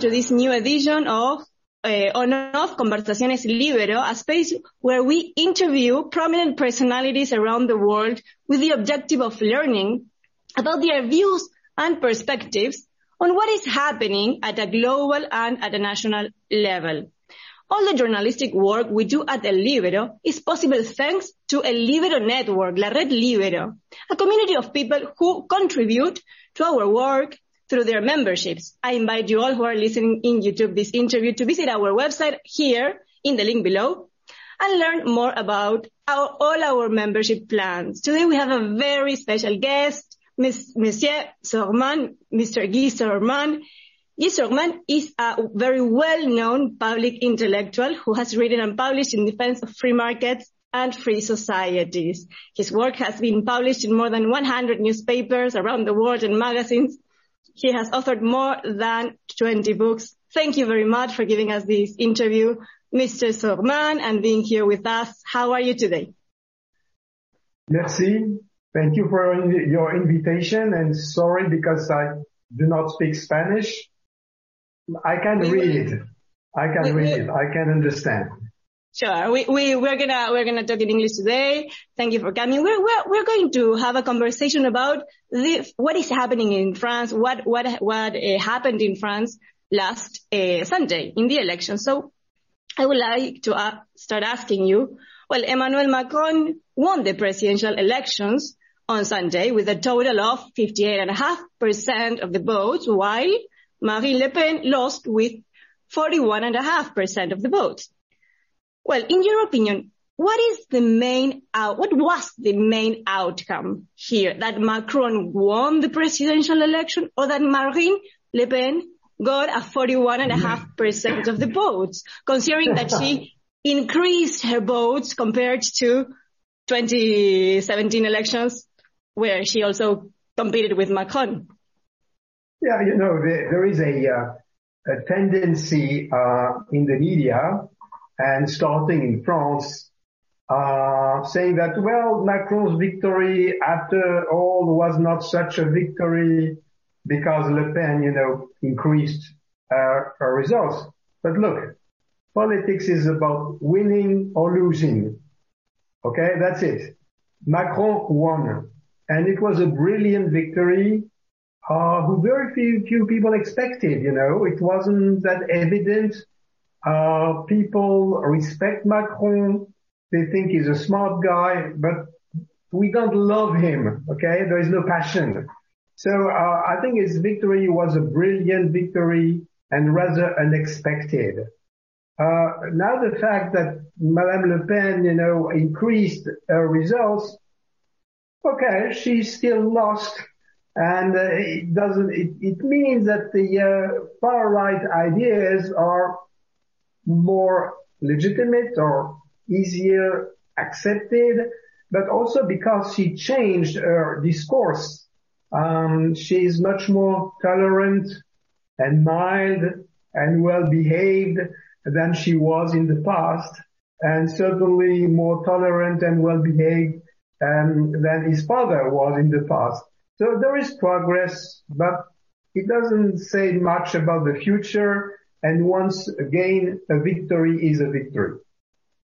to this new edition of uh, On-Off Conversaciones Libero, a space where we interview prominent personalities around the world with the objective of learning about their views and perspectives on what is happening at a global and at a national level. All the journalistic work we do at El Libero is possible thanks to El Libero Network, La Red Libero, a community of people who contribute to our work through their memberships. I invite you all who are listening in YouTube this interview to visit our website here in the link below and learn more about our, all our membership plans. Today we have a very special guest, Ms. Monsieur Sorman, Mr. Guy Sorman. Guy Sorman is a very well-known public intellectual who has written and published in defense of free markets and free societies. His work has been published in more than 100 newspapers around the world and magazines he has authored more than 20 books. Thank you very much for giving us this interview, Mr. Sorman, and being here with us. How are you today? Merci. Thank you for your invitation and sorry because I do not speak Spanish. I can read it. I can read it. I can understand. Sure. We, we, we're gonna, we're gonna talk in English today. Thank you for coming. We're, we're, we're going to have a conversation about the, what is happening in France, what, what, what uh, happened in France last uh, Sunday in the election. So I would like to uh, start asking you, well, Emmanuel Macron won the presidential elections on Sunday with a total of 58.5% of the votes, while Marine Le Pen lost with 41.5% of the votes. Well, in your opinion, what is the main out, what was the main outcome here? That Macron won the presidential election or that Marine Le Pen got a 41.5% of the votes, considering that she increased her votes compared to 2017 elections where she also competed with Macron. Yeah, you know, there, there is a, uh, a tendency uh, in the media and starting in France, uh, saying that, well, Macron's victory after all was not such a victory because Le Pen, you know, increased uh, her results. But look, politics is about winning or losing. Okay, that's it. Macron won, and it was a brilliant victory uh, who very few, few people expected. You know, it wasn't that evident uh, people respect Macron. They think he's a smart guy, but we don't love him. Okay. There is no passion. So, uh, I think his victory was a brilliant victory and rather unexpected. Uh, now the fact that Madame Le Pen, you know, increased her results, okay, she still lost. And uh, it doesn't, it, it means that the uh, far right ideas are more legitimate or easier accepted, but also because she changed her discourse. Um, she is much more tolerant and mild and well behaved than she was in the past and certainly more tolerant and well behaved um, than his father was in the past. So there is progress, but it doesn't say much about the future and once again, a victory is a victory.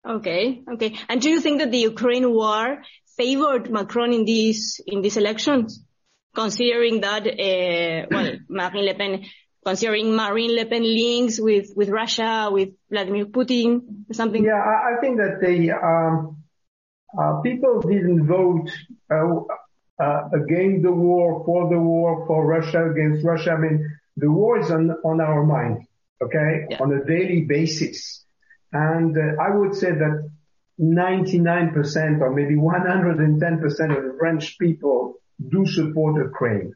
Okay, okay. And do you think that the Ukraine war favored Macron in these in these elections, considering that uh, well, Marine Le Pen, considering Marine Le Pen links with with Russia, with Vladimir Putin, or something? Yeah, I, I think that the um, uh, people didn't vote uh, uh, against the war, for the war, for Russia, against Russia. I mean, the war is on on our mind okay, yeah. on a daily basis. And uh, I would say that 99% or maybe 110% of the French people do support Ukraine.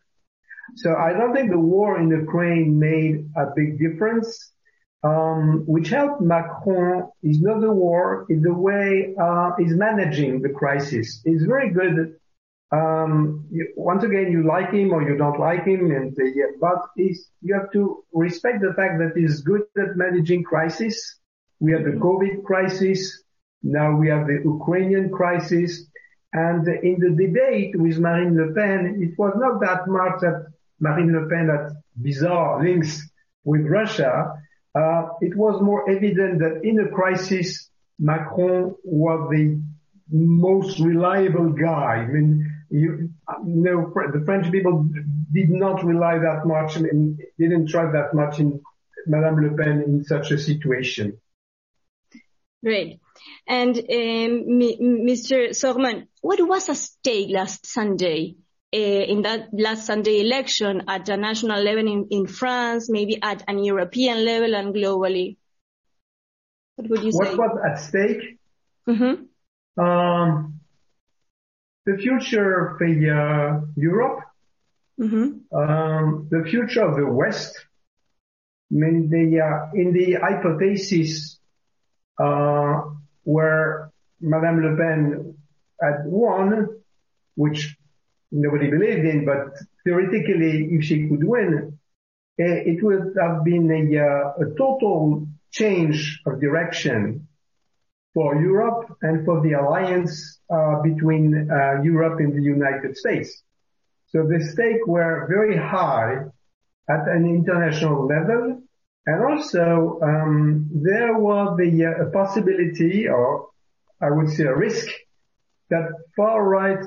So I don't think the war in Ukraine made a big difference. Um, which helped Macron is not the war, is the way uh, he's managing the crisis. He's very good um, you, once again, you like him or you don't like him, and uh, yeah, but you have to respect the fact that he's good at managing crisis. We have the COVID crisis. Now we have the Ukrainian crisis. And in the debate with Marine Le Pen, it was not that much that Marine Le Pen had bizarre links with Russia, uh, it was more evident that in a crisis, Macron was the most reliable guy. I mean, you, know, the French people did not rely that much and didn't trust that much in Madame Le Pen in such a situation. Great. And um, Mr. Sorman, what was at stake last Sunday uh, in that last Sunday election at the national level in, in France, maybe at an European level and globally? What would you what say? What was at stake? Mm-hmm. Um, the future of uh, Europe, mm-hmm. um, the future of the West. I mean, the, uh, in the hypothesis uh, where Madame Le Pen had won, which nobody believed in, but theoretically, if she could win, eh, it would have been a, uh, a total change of direction for Europe and for the alliance uh, between uh, Europe and the United States. So the stakes were very high at an international level, and also um, there was the uh, possibility, or I would say a risk, that far-right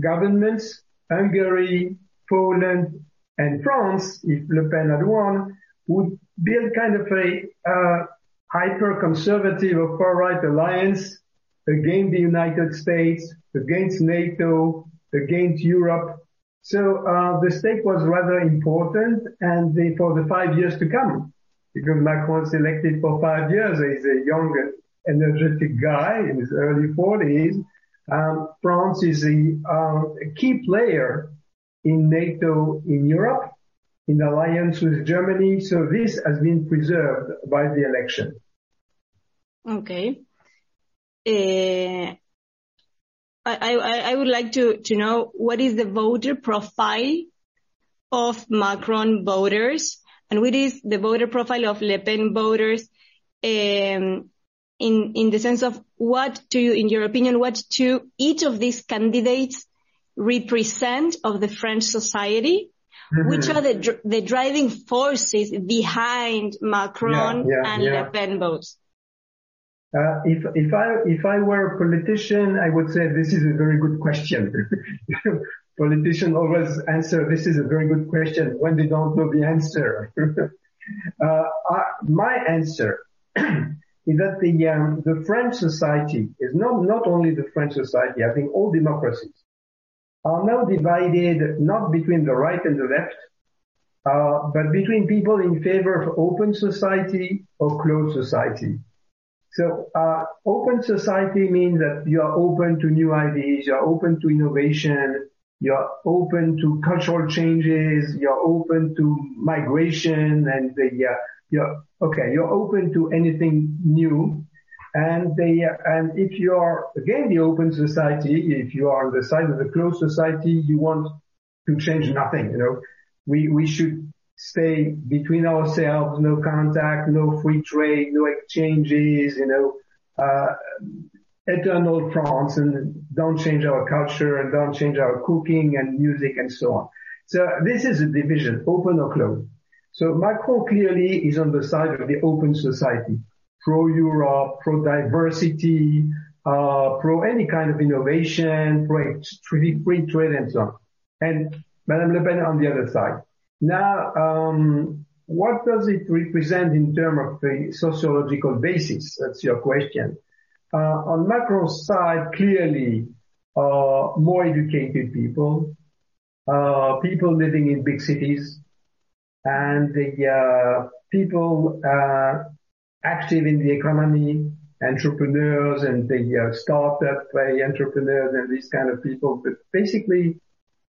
governments, Hungary, Poland, and France, if Le Pen had won, would build kind of a uh, hyper-conservative or far-right alliance against the United States, against NATO, against Europe. So uh, the stake was rather important, and for the five years to come, because Macron's elected for five years, he's a young, energetic guy in his early 40s. Um, France is a, uh, a key player in NATO in Europe, in alliance with Germany. So this has been preserved by the election. Okay. Uh, I, I, I would like to, to know what is the voter profile of Macron voters and what is the voter profile of Le Pen voters um, in, in the sense of what do you, in your opinion, what do each of these candidates represent of the French society? Mm-hmm. Which are the, the driving forces behind Macron yeah, yeah, and yeah. Le Pen votes? Uh, if if I if I were a politician, I would say this is a very good question. Politicians always answer this is a very good question when they don't know the answer. uh, I, my answer is that the um, the French society is not not only the French society. I think all democracies are now divided not between the right and the left, uh, but between people in favor of open society or closed society. So uh, open society means that you are open to new ideas, you're open to innovation, you're open to cultural changes, you're open to migration, and the, uh, you're okay, you're open to anything new. And they, and if you are again the open society, if you are on the side of the closed society, you want to change nothing. You know, we we should stay between ourselves, no contact, no free trade, no exchanges, you know, uh, eternal France and don't change our culture and don't change our cooking and music and so on. So this is a division, open or closed. So Macron clearly is on the side of the open society, pro-Europe, pro-diversity, uh, pro any kind of innovation, pro free trade and so on. And Madame Le Pen on the other side. Now, um, what does it represent in terms of the sociological basis? That's your question. Uh, on Macron's side, clearly, uh, more educated people, uh, people living in big cities, and the people active in the economy, entrepreneurs and the startup entrepreneurs and these kind of people, but basically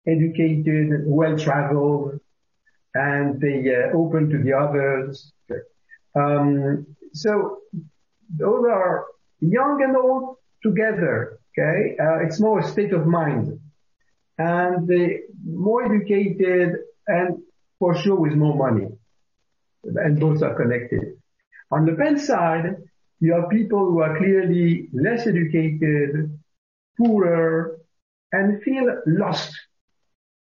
educated, well-traveled, and they uh, open to the others. Um, so those are young and old together. Okay, uh, it's more a state of mind, and the more educated and for sure with more money, and both are connected. On the Pen side, you have people who are clearly less educated, poorer, and feel lost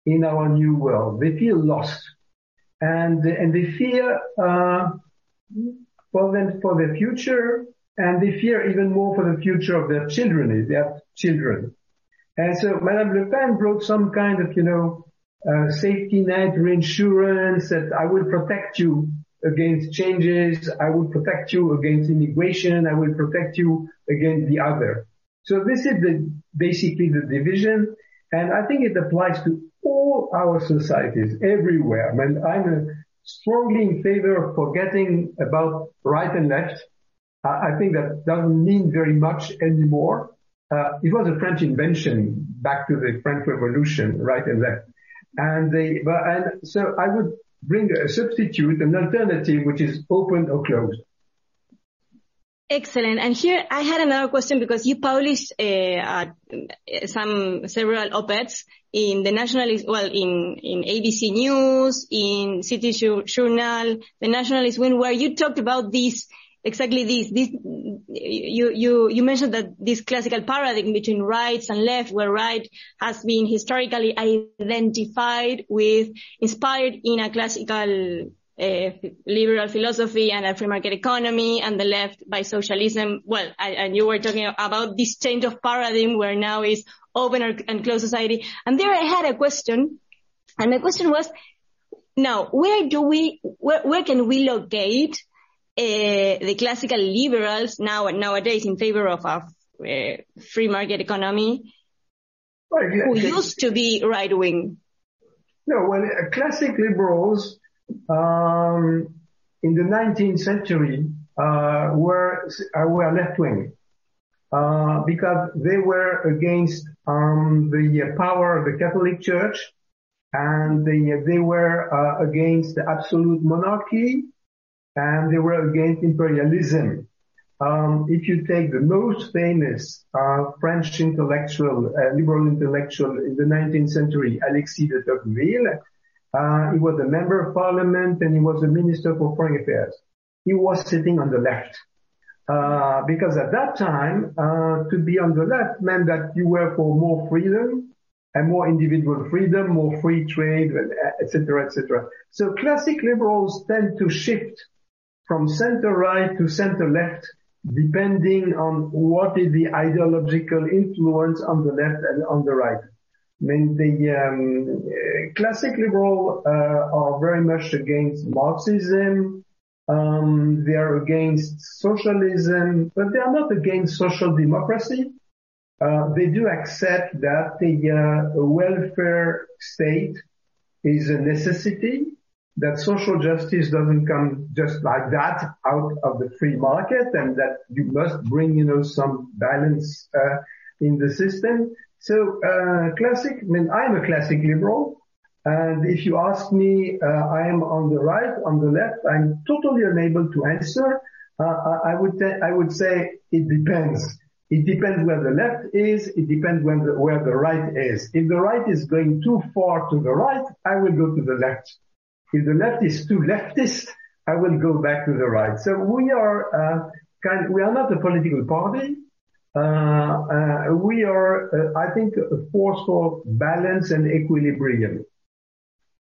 in our new world. They feel lost. and and they fear uh, for them for their future, and they fear even more for the future of their children if they have children. And so Madame Le Pen brought some kind of, you know, uh, safety net reinsurance that I will protect you against changes. I will protect you against immigration. I will protect you against the other. So this is the, basically the division. And I think it applies to all our societies everywhere. I mean, I'm strongly in favor of forgetting about right and left. I think that doesn't mean very much anymore. Uh, it was a French invention back to the French Revolution, right and left. And they, but, and so I would bring a substitute, an alternative, which is open or closed. Excellent. And here I had another question because you published uh, uh, some several op-eds in the nationalist, well, in in ABC News, in City Journal, the Nationalist Wing, where you talked about this exactly this. This you you you mentioned that this classical paradigm between rights and left, where right has been historically identified with, inspired in a classical uh, liberal philosophy and a free market economy and the left by socialism. Well, and you were talking about this change of paradigm where now is open and closed society. And there I had a question and my question was, now where do we, where, where can we locate the classical liberals now nowadays in favor of a uh, free market economy who used to be right wing? No, well, classic liberals um, in the 19th century uh, were uh, were left wing uh, because they were against um, the power of the Catholic Church and they they were uh, against the absolute monarchy and they were against imperialism. Um, if you take the most famous uh, French intellectual, uh, liberal intellectual in the 19th century, Alexis de Tocqueville, uh, he was a member of parliament and he was a minister for foreign affairs. He was sitting on the left. Uh, because at that time, uh, to be on the left meant that you were for more freedom and more individual freedom, more free trade, etc., etc. So classic liberals tend to shift from center right to center left, depending on what is the ideological influence on the left and on the right. I mean, the um, classic liberal uh, are very much against Marxism. Um, they are against socialism, but they are not against social democracy. Uh, they do accept that the uh, welfare state is a necessity, that social justice doesn't come just like that out of the free market, and that you must bring, you know, some balance uh, in the system. So uh, classic, I mean, I'm a classic liberal. And if you ask me, uh, I am on the right, on the left, I'm totally unable to answer. Uh, I would I would say it depends. It depends where the left is. It depends the, where the right is. If the right is going too far to the right, I will go to the left. If the left is too leftist, I will go back to the right. So we are uh, kind. We are not a political party. Uh, uh, we are, uh, I think, a force for balance and equilibrium.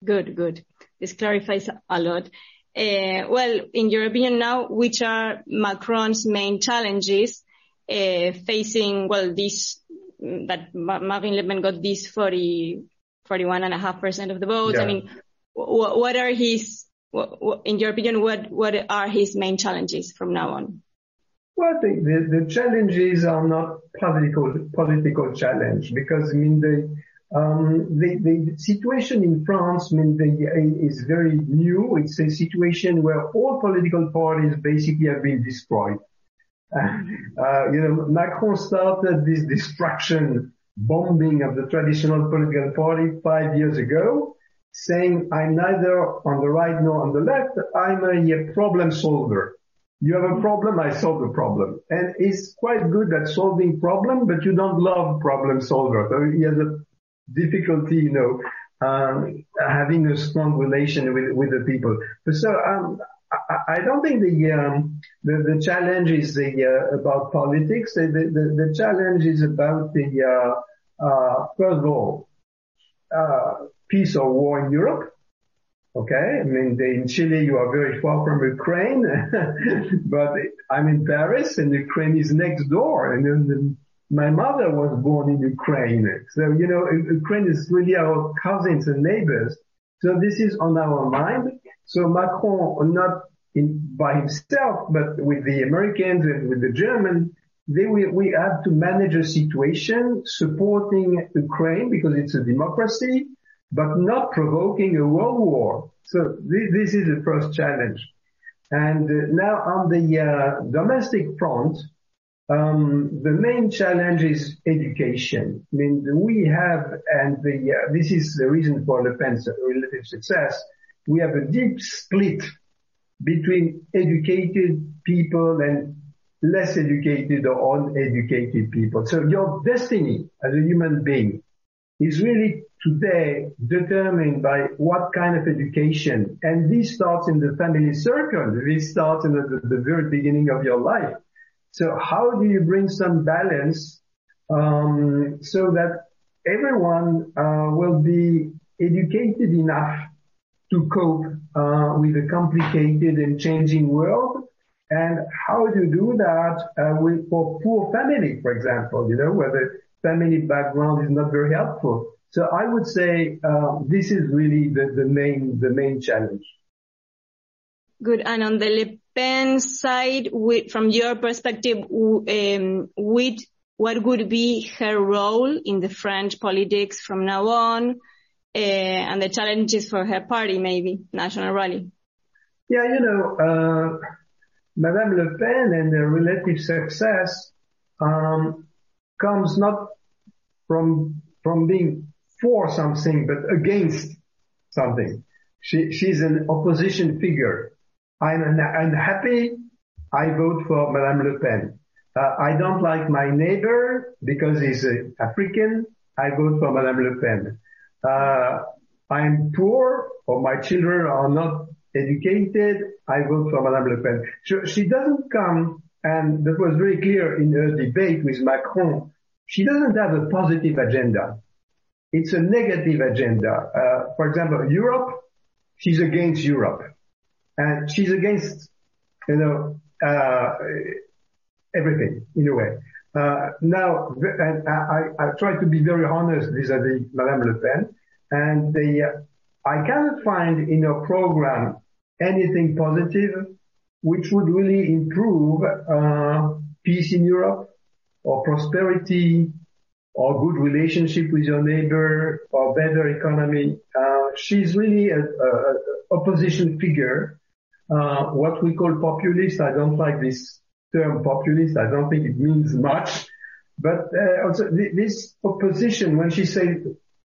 Good, good. This clarifies a lot. Well, in your opinion now, which are Macron's main challenges facing, well, this, that Marine Le Pen got this 40, 41.5% of the votes. I mean, what are his, in your opinion, what are his main challenges from now on? Well, I think the, the challenges are not political political challenge because I mean the um, the, the situation in France I mean, the, is very new. It's a situation where all political parties basically have been destroyed. Uh, you know, Macron started this destruction bombing of the traditional political party five years ago, saying, I'm neither on the right nor on the left. I'm a problem solver. You have a problem, I solve the problem. And he's quite good at solving problem, but you don't love problem solver. So he has a difficulty, you know, um, having a strong relation with, with the people. So, um, I, I, don't think the, um, the, the, challenge is the, uh, about politics. The, the, the, challenge is about the, uh, uh, first of all, uh, peace or war in Europe. Okay. I mean, in Chile, you are very far from Ukraine, but I'm in Paris and Ukraine is next door. And then my mother was born in Ukraine. So, you know, Ukraine is really our cousins and neighbors. So this is on our mind. So Macron, not in, by himself, but with the Americans and with the Germans, we, we have to manage a situation supporting Ukraine because it's a democracy but not provoking a world war. So this, this is the first challenge. And uh, now on the uh, domestic front, um, the main challenge is education. I mean, we have, and the, uh, this is the reason for Le Pen's relative success. We have a deep split between educated people and less educated or uneducated people. So your destiny as a human being is really today determined by what kind of education. And this starts in the family circle. This starts in the, the very beginning of your life. So how do you bring some balance um, so that everyone uh, will be educated enough to cope uh, with a complicated and changing world? And how do you do that uh, with, for poor family, for example, you know, where the family background is not very helpful? So I would say uh, this is really the, the main the main challenge. Good. And on the Le Pen side, with, from your perspective, um, with what would be her role in the French politics from now on, uh, and the challenges for her party, maybe national rally? Yeah, you know, uh, Madame Le Pen and her relative success um, comes not from from being for something, but against something. She, she's an opposition figure. I'm unhappy. I vote for Madame Le Pen. Uh, I don't like my neighbor because he's African. I vote for Madame Le Pen. Uh, I'm poor or my children are not educated. I vote for Madame Le Pen. So she doesn't come, and that was very clear in her debate with Macron. She doesn't have a positive agenda it's a negative agenda. Uh, for example, Europe, she's against Europe, and she's against, you know, uh, everything in a way. Uh, now, and I, I, try to be very honest vis-à-vis Madame Le Pen, and the, I cannot find in your program anything positive which would really improve uh, peace in Europe or prosperity or good relationship with your neighbor or better economy. Uh, she's really a, a, a opposition figure. Uh, what we call populist. I don't like this term populist. I don't think it means much. But uh, also th- this opposition, when she said,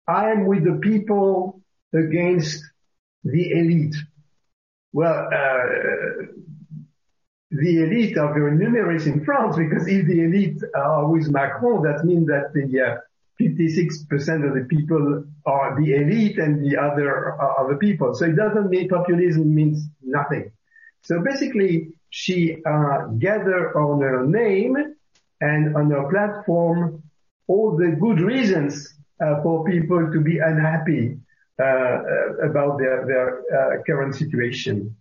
"I am with the people against the elite," well, uh, the elite are very numerous in France because if the elite are with Macron, that means that the uh, 56% of the people are the elite and the other are the people. So it doesn't mean populism means nothing. So basically, she uh, gathered on her name and on her platform all the good reasons uh, for people to be unhappy uh, uh about their, their uh, current situation.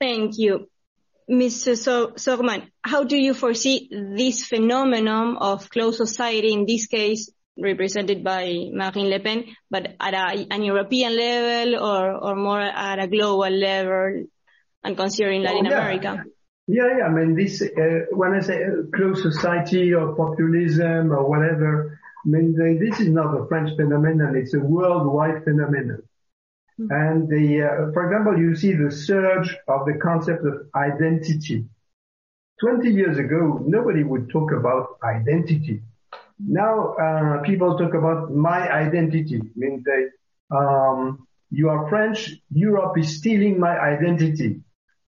Thank you. Mr. So Sorman, how do you foresee this phenomenon of closed society, in this case represented by Marine Le Pen, but at a, an European level or, or more at a global level and considering Latin oh. America? Yeah, yeah. I mean, this, uh, when I say closed society or populism or whatever, I mean, this is not a French phenomenon. It's a worldwide phenomenon. Mm-hmm. And the, uh, for example, you see the surge of the concept of identity. 20 years ago, nobody would talk about identity. Now, uh, people talk about my identity. I mean, they, um, you are French, Europe is stealing my identity.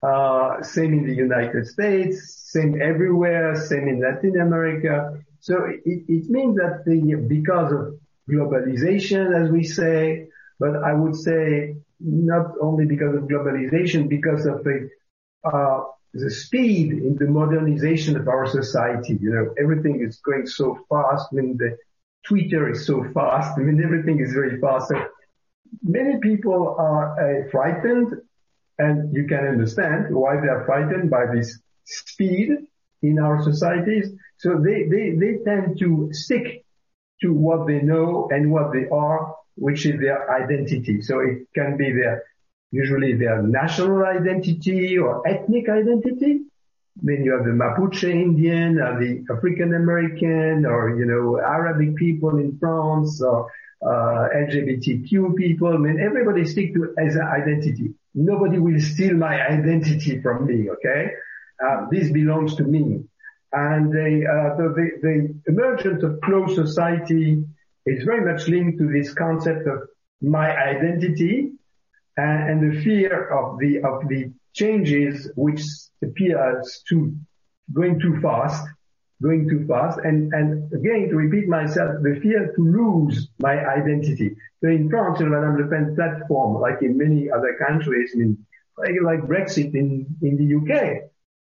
Uh, same in the United States, same everywhere, same in Latin America. So it, means that because of globalization, as we say, but I would say not only because of globalization, because of the, uh, the speed in the modernization of our society. You know, everything is going so fast. I mean, the Twitter is so fast. I mean, everything is very fast. So many people are uh, frightened and you can understand why they are frightened by this speed in our societies. So they, they, they tend to stick to what they know and what they are, which is their identity. So it can be their, usually their national identity or ethnic identity. Then you have the Mapuche Indian or the African American or, you know, Arabic people in France or uh, LGBTQ people. I mean, everybody stick to as an identity. Nobody will steal my identity from me. Okay. Uh, this belongs to me. And the, uh, the, the, the emergence of closed society is very much linked to this concept of my identity and, and the fear of the, of the changes which appears to going too fast, going too fast. And, and again, to repeat myself, the fear to lose my identity. So in France, in Madame Le Pen platform, like in many other countries, in, like, like Brexit in, in the UK,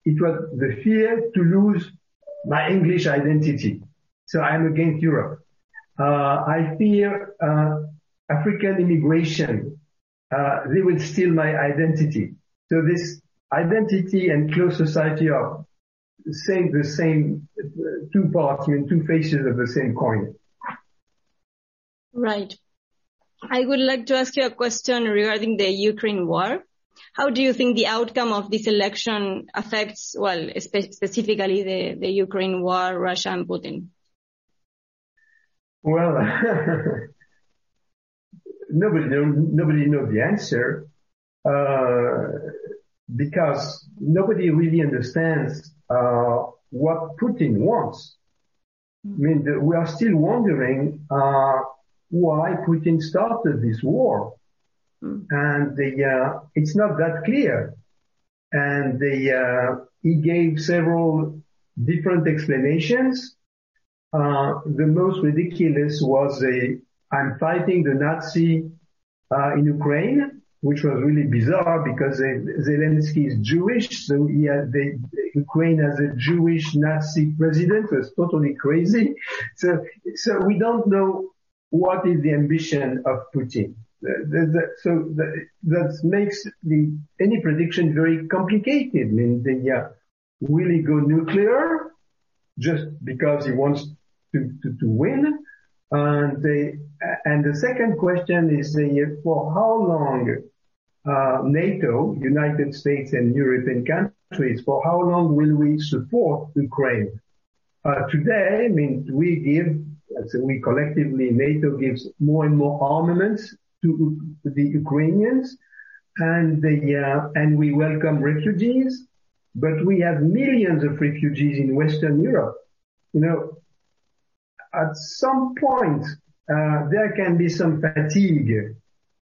it was the fear to lose my English identity. So I'm against Europe. Uh, I fear uh, African immigration. Uh, they will steal my identity. So this identity and closed society are same, the same two parts, I mean, two faces of the same coin. Right. I would like to ask you a question regarding the Ukraine war. How do you think the outcome of this election affects, well, spe- specifically the, the Ukraine war, Russia and Putin? Well, nobody nobody knows the answer uh, because nobody really understands uh, what Putin wants. I mean, the, we are still wondering uh, why Putin started this war. Mm. And the, uh, it's not that clear. And the, uh, he gave several different explanations. Uh, the most ridiculous was a, I'm fighting the Nazi uh, in Ukraine, which was really bizarre because Zelensky is Jewish, so he had the, Ukraine has a Jewish Nazi president, was totally crazy. So, so we don't know what is the ambition of Putin so that makes any prediction very complicated. I mean, will he go nuclear just because he wants to, win? And the, second question is uh, for how long uh, NATO, United States and European countries, for how long will we support Ukraine? Uh, today, I mean, we give, we collectively, NATO gives more and more armaments to the Ukrainians and the, uh, and we welcome refugees, but we have millions of refugees in Western Europe. You know, at some point, uh, there can be some fatigue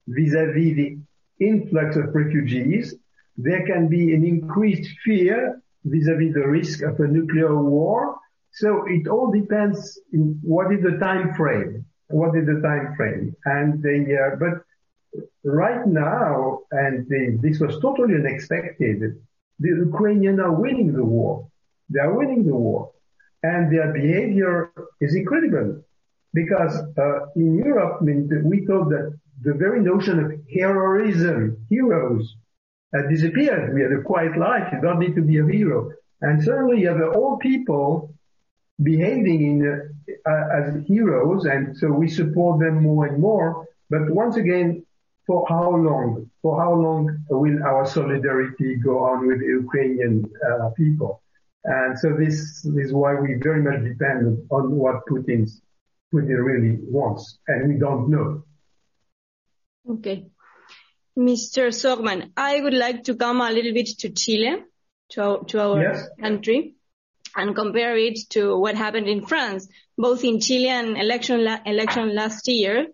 vis-à-vis the influx of refugees. There can be an increased fear vis-à-vis the risk of a nuclear war. So it all depends in what is the time frame what is the time frame? And the, uh, but right now, and the, this was totally unexpected, the Ukrainians are winning the war. They are winning the war. And their behavior is incredible. Because uh, in Europe, I mean, we thought that the very notion of heroism, heroes, uh, disappeared. We had a quiet life. You don't need to be a hero. And suddenly you have old people behaving in uh, as heroes, and so we support them more and more. But once again, for how long? For how long will our solidarity go on with the Ukrainian uh, people? And so this, is why we very much depend on what Putin's, Putin really wants, and we don't know. Okay. Mr. Sorman, I would like to come a little bit to Chile, to our, to our yes. country and compare it to what happened in France, both in Chilean election, la- election last year,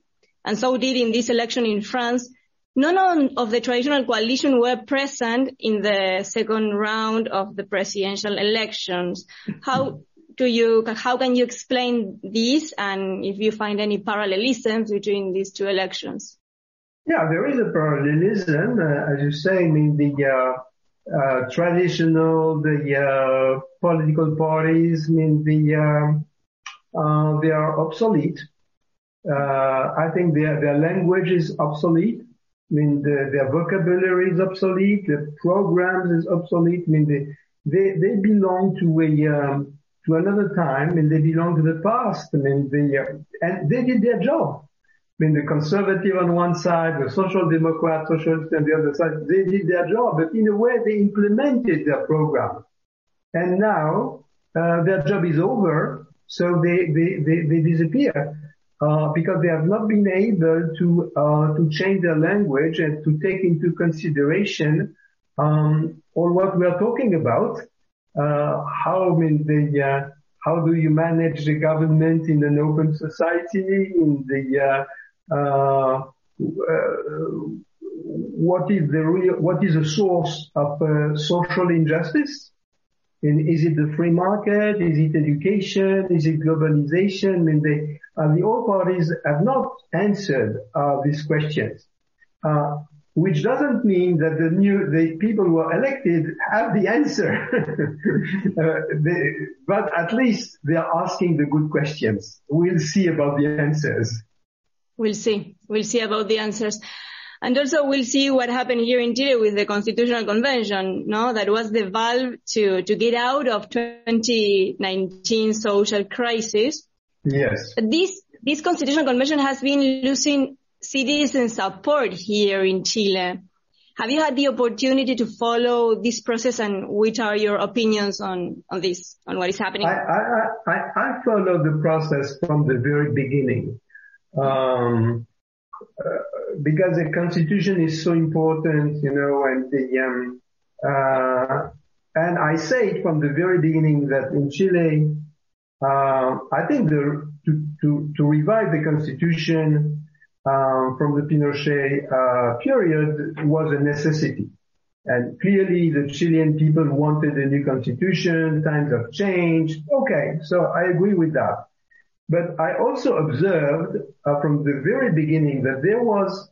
and so did in this election in France. None of the traditional coalition were present in the second round of the presidential elections. How do you, how can you explain this and if you find any parallelisms between these two elections? Yeah, there is a parallelism. Uh, as you say, I mean, the, uh, uh, traditional, the uh, political parties, I mean, the, um, uh, they are obsolete. Uh, I think their, their language is obsolete. I mean, the, their vocabulary is obsolete. The programs is obsolete. I mean, they, they, they belong to a, um, to another time and they belong to the past. I mean, they, uh, and they did their job. Mean, the conservative on one side, the social democrat, socialist on the other side, they did their job, but in a way they implemented their program. And now, uh, their job is over, so they, they, they, they disappear. Uh, because they have not been able to uh, to change their language and to take into consideration um, all what we are talking about. Uh, how I mean the uh, how do you manage the government in an open society? In the uh, what is the real what is the source of social injustice? And is it the free market? Is it education? Is it globalization? Mean, they, uh, the all parties have not answered uh, these questions, uh, which doesn't mean that the new the people who are elected have the answer. Uh, they, but at least they are asking the good questions. We'll see about the answers. We'll see. We'll see about the answers. And also we'll see what happened here in Chile with the Constitutional Convention, no? That was the valve to, to get out of 2019 social crisis. Yes. This, this Constitutional Convention has been losing citizen support here in Chile. Have you had the opportunity to follow this process and which are your opinions on, on this, on what is happening? I, I, I, I followed the process from the very beginning. Um, uh, because the constitution is so important, you know, and the, um, uh, and I say it from the very beginning that in Chile, uh, I think the, to, to, to revive the constitution, um, from the Pinochet, uh, period was a necessity. And clearly the Chilean people wanted a new constitution, times have changed. Okay, so I agree with that. But I also observed uh, from the very beginning that there was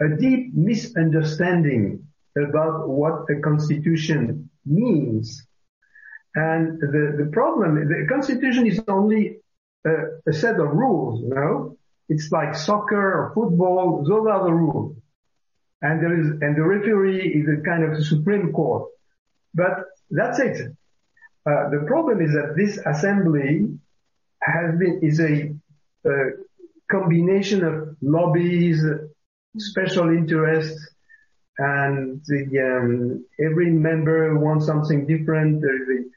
a deep misunderstanding about what a constitution means. And the, the problem, the constitution is only a, a set of rules, you know? It's like soccer or football, those are the rules. And there is, and the referee is a kind of Supreme Court. But that's it. Uh, the problem is that this assembly has been, is a, combination of lobbies, special interests, and the, um, every member wants something different. The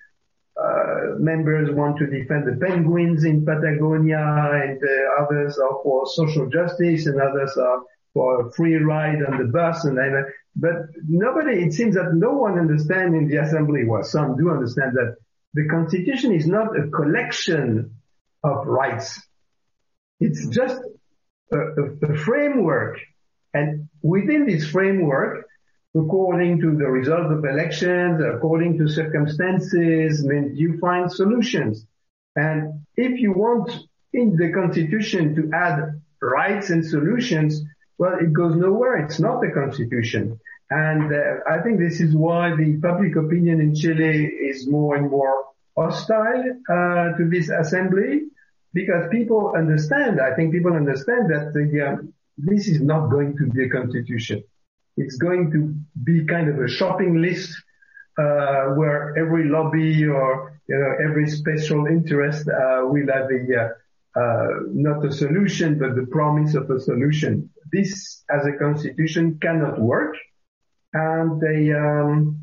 uh, members want to defend the penguins in Patagonia, and uh, others are for social justice, and others are for a free ride on the bus, and uh, but nobody. It seems that no one understands in the assembly. Well, some do understand that the constitution is not a collection of rights. It's just a, a, a framework and within this framework, according to the result of elections, according to circumstances, I mean, you find solutions. And if you want in the constitution to add rights and solutions, well, it goes nowhere. It's not the constitution. And uh, I think this is why the public opinion in Chile is more and more hostile uh, to this assembly because people understand, I think people understand that the, uh, this is not going to be a constitution. It's going to be kind of a shopping list uh, where every lobby or you know every special interest uh, will have a uh, not a solution but the promise of a solution. This as a constitution cannot work, and they. Um,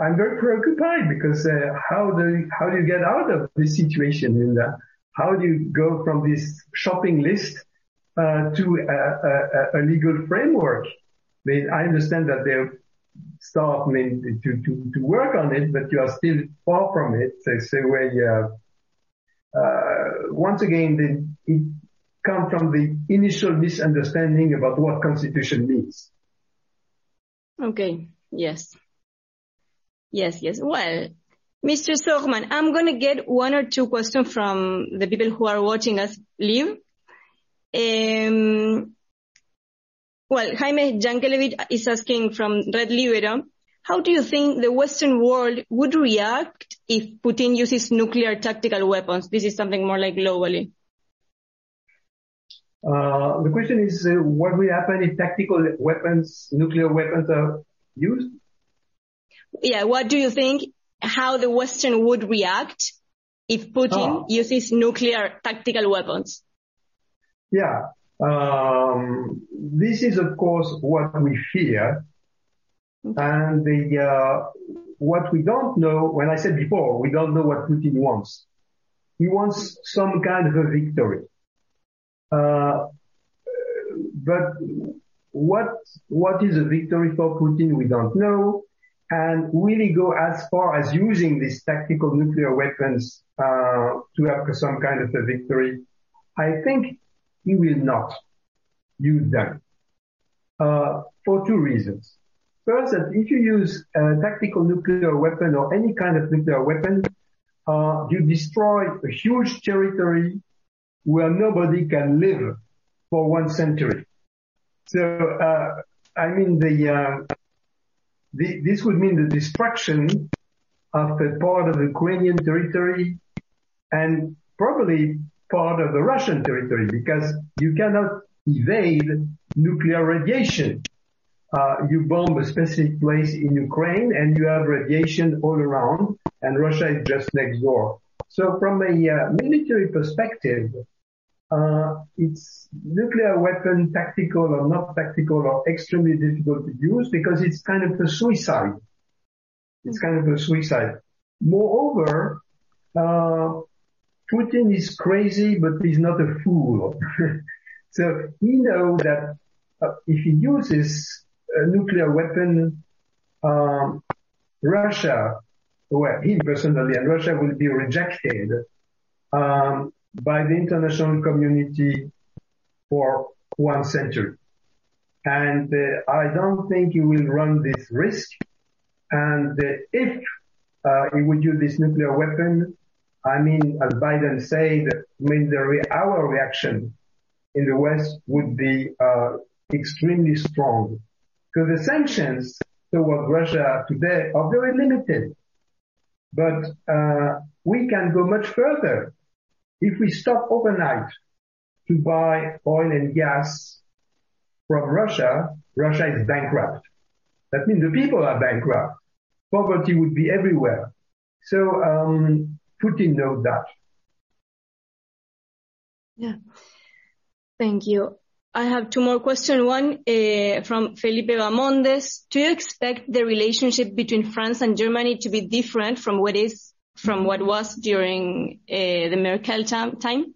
I'm very preoccupied because uh, how do how do you get out of this situation and uh, how do you go from this shopping list uh, to a, legal framework. I mean, I understand that they start I mean, to, work on it, but you are still far from it. Uh, once again, it comes from the initial misunderstanding about what constitution means. Okay. Yes. Yes. Yes. Well, Mr. Sorman, I'm going to get one or two questions from the people who are watching us live. Um, well, Jaime Yankelevich is asking from Red Libero, how do you think the Western world would react if Putin uses nuclear tactical weapons? This is something more like globally. Uh, the question is, uh, what will happen if tactical weapons, nuclear weapons are used? Yeah, what do you think? How the Western would react if Putin Oh. uses nuclear tactical weapons? Yeah. Um, this is, of course, what we fear. And the, uh, what we don't know, when I said before, we don't know what Putin wants. He wants some kind of a victory. Uh, but what, what is a victory for Putin? We don't know. And really go as far as using these tactical nuclear weapons, uh, to have some kind of a victory? I think he will not use them, uh, for two reasons. First, that if you use a tactical nuclear weapon or any kind of nuclear weapon, uh, you destroy a huge territory where nobody can live for one century. So, uh, I mean, the, uh, the, this would mean the destruction of a part of Ukrainian territory and probably part of the Russian territory because you cannot evade nuclear radiation. Uh, you bomb a specific place in Ukraine and you have radiation all around and Russia is just next door. So from a uh, military perspective, it's nuclear weapon, tactical or not tactical, are extremely difficult to use because it's kind of a suicide. It's kind of a suicide. Moreover, uh, Putin is crazy, but he's not a fool. so he knows that uh, if he uses a nuclear weapon, um, Russia, well, he personally and Russia will be rejected um, by the international community for one century. And uh, I don't think he will run this risk. And uh, if uh, he would use this nuclear weapon, I mean, as Biden said, I mean, re- our reaction in the West would be uh, extremely strong. Because the sanctions towards Russia today are very limited. But uh, we can go much further. If we stop overnight to buy oil and gas from Russia, Russia is bankrupt. That means the people are bankrupt. Poverty would be everywhere. So um, Putin knows that. Yeah. Thank you. I have two more questions. One uh, from Felipe Bamondes. Do you expect the relationship between France and Germany to be different from what is from what was during uh, the Merkel time? time?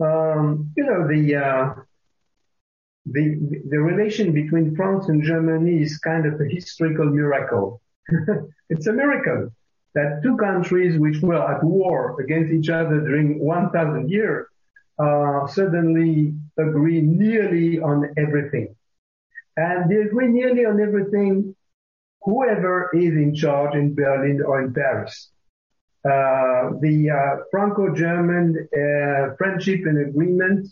Um, you know, the, uh, the, the relation between France and Germany is kind of a historical miracle. it's a miracle that two countries which were at war against each other during 1000 years uh, suddenly agree nearly on everything. And they agree nearly on everything, whoever is in charge in Berlin or in Paris. Uh, the uh, Franco-German uh, friendship and agreement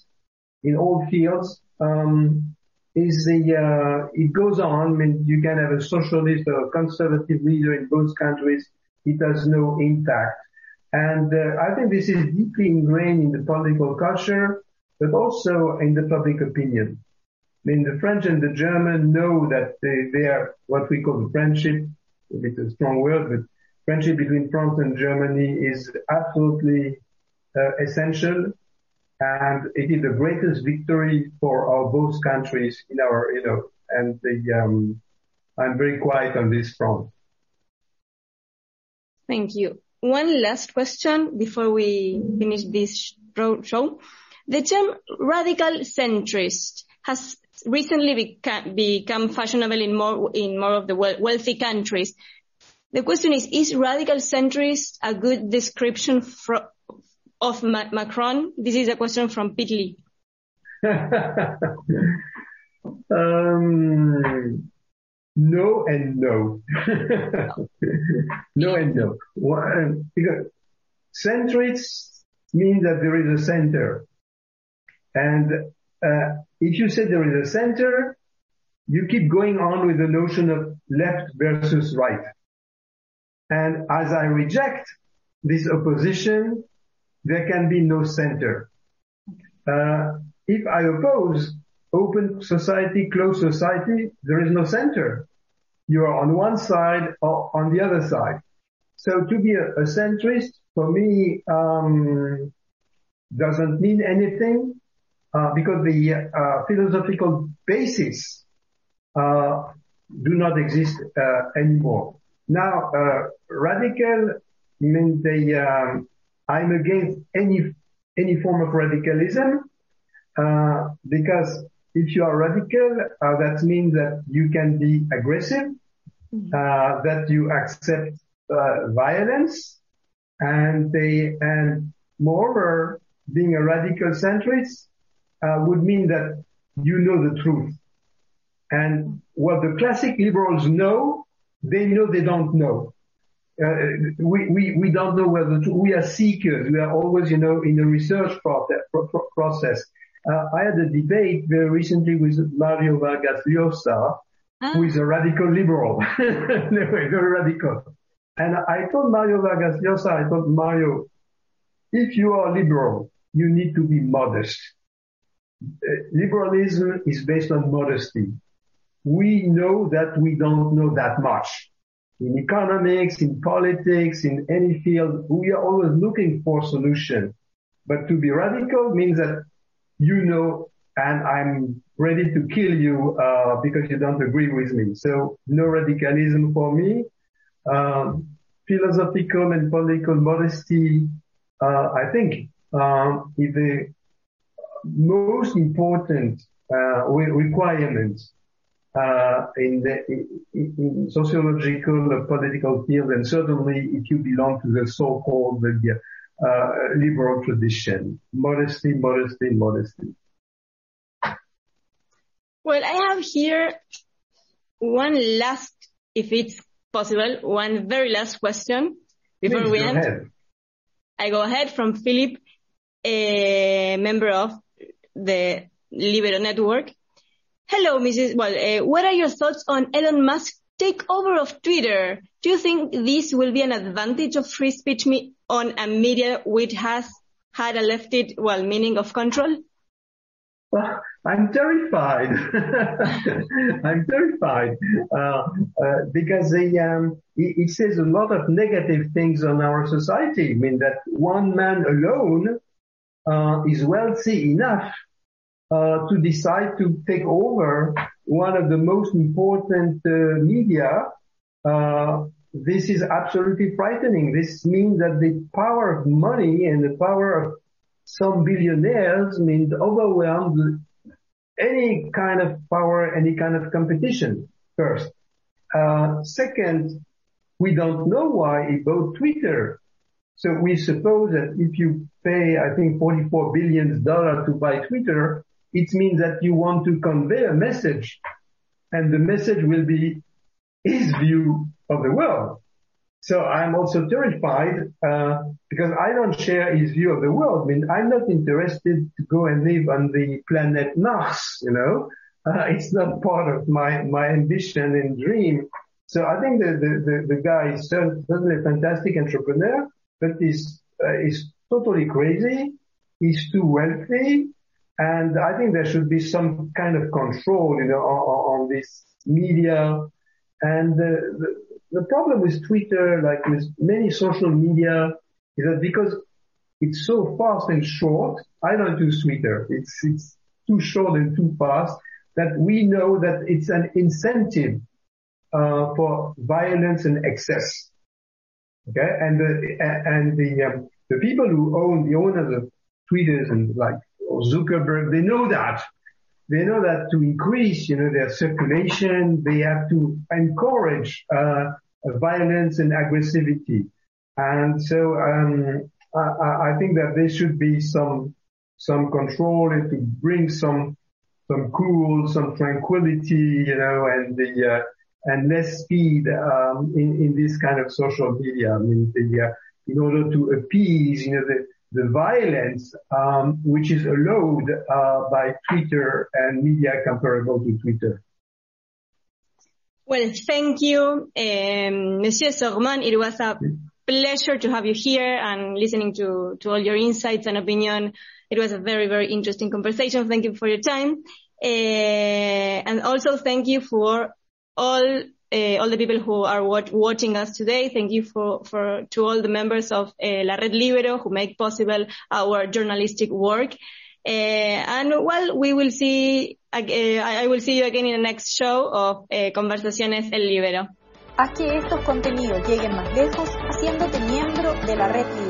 in all fields um, is the uh, it goes on. I mean, you can have a socialist or a conservative leader in both countries. It has no impact. And uh, I think this is deeply ingrained in the political culture, but also in the public opinion. I mean, the French and the German know that they, they are what we call the friendship. It's a strong word, but friendship between France and Germany is absolutely uh, essential. And it is the greatest victory for our both countries in our, you know, and the, um, I'm very quiet on this front. Thank you. One last question before we finish this show. The term radical centrist has recently become fashionable in more, in more of the wealthy countries. The question is, is radical centrist a good description of Ma- Macron? This is a question from Pitley. um, no and no. no and no. One, because centrist means that there is a center. And uh, if you say there is a center, you keep going on with the notion of left versus right. And as I reject this opposition, there can be no center. uh, if I oppose open society, closed society, there is no center. You are on one side or on the other side. So to be a, a centrist, for me, um, doesn't mean anything because the uh, philosophical basis uh, do not exist uh, anymore. Now, uh, radical means they, um, I'm against any any form of radicalism uh, because if you are radical, that means that you can be aggressive, mm-hmm. that you accept violence, and they and moreover, being a radical centrist uh, would mean that you know the truth. And what the classic liberals know, they know they don't know. Uh, we, we, we don't know whether we are seekers. We are always, you know, in a research process. Uh, I had a debate very recently with Mario Vargas Llosa, ah. who is a radical liberal. anyway, very radical. And I told Mario Vargas Llosa, I told Mario, if you are liberal, you need to be modest. Uh, liberalism is based on modesty. We know that we don't know that much. In economics, in politics, in any field, we are always looking for solution. But to be radical means that you know, and I'm ready to kill you uh, because you don't agree with me. So no radicalism for me. Um, philosophical and political modesty, uh, I think, um, is the most important uh, requirement uh, in the in, in sociological uh, political field, and certainly if you belong to the so-called uh, liberal tradition. Modesty, modesty, modesty. Well, I have here one last, if it's possible, one very last question before Please we end. Ahead. I go ahead from Philip, a member of the Libero Network. Hello, Mrs. Well, uh, what are your thoughts on Elon Musk takeover of Twitter? Do you think this will be an advantage of free speech on a media which has had a lefted, well, meaning of control? Well, I'm terrified. I'm terrified uh, uh, because they, um, it, it, says a lot of negative things on our society. I mean that one man alone uh, is wealthy enough uh, to decide to take over one of the most important uh, media. Uh, this is absolutely frightening. This means that the power of money and the power of some billionaires means overwhelmed any kind of power, any kind of competition first. Uh, second, we don't know why he bought Twitter. So we suppose that if you pay, I think, 44 billion dollars to buy Twitter, it means that you want to convey a message and the message will be his view of the world. So I'm also terrified uh, because I don't share his view of the world. I mean, I'm not interested to go and live on the planet Mars. You know, uh, it's not part of my my ambition and dream. So I think the the the, the guy is certainly a fantastic entrepreneur, but he's uh, he's totally crazy. He's too wealthy, and I think there should be some kind of control, you know, on, on this media. And the, the the problem with Twitter, like with many social media, is that because it's so fast and short, I don't use Twitter. It's, it's too short and too fast that we know that it's an incentive, uh, for violence and excess. Okay. And the, and the, um, the people who own, the owners of Twitter and like Zuckerberg, they know that they know that to increase, you know, their circulation, they have to encourage uh, violence and aggressivity. And so um, I, I, think that there should be some some control and to bring some some cool, some tranquility, you know, and the uh, and less speed um, in in this kind of social media. I mean, the, uh, in order to appease, you know, the the violence um, which is allowed uh, by Twitter and media comparable to Twitter. Well, thank you, um, Monsieur Sorman. It was a pleasure to have you here and listening to, to all your insights and opinion It was a very, very interesting conversation. Thank you for your time. Uh, and also thank you for all uh, all the people who are watch, watching us today. Thank you for, for to all the members of uh, La Red Libero who make possible our journalistic work. Uh, and well, we will see. I will see you again in the next show of Conversaciones El Libero. Haz que estos contenidos lleguen más lejos haciéndote miembro de la Red.